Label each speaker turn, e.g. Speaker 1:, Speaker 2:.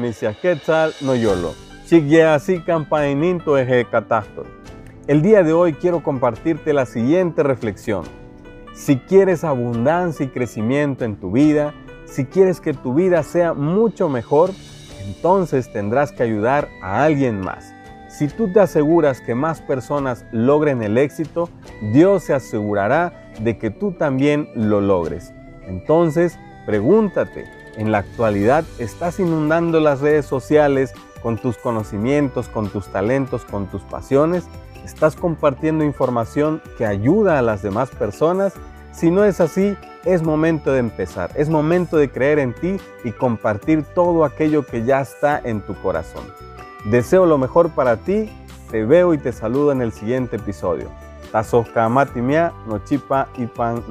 Speaker 1: Misia quetzal no yolo. así eje catástor. El día de hoy quiero compartirte la siguiente reflexión. Si quieres abundancia y crecimiento en tu vida, si quieres que tu vida sea mucho mejor, entonces tendrás que ayudar a alguien más. Si tú te aseguras que más personas logren el éxito, Dios se asegurará de que tú también lo logres. Entonces, pregúntate, en la actualidad estás inundando las redes sociales con tus conocimientos, con tus talentos, con tus pasiones, estás compartiendo información que ayuda a las demás personas. Si no es así, es momento de empezar, es momento de creer en ti y compartir todo aquello que ya está en tu corazón. Deseo lo mejor para ti, te veo y te saludo en el siguiente episodio. Tazos matimia no chipa y pan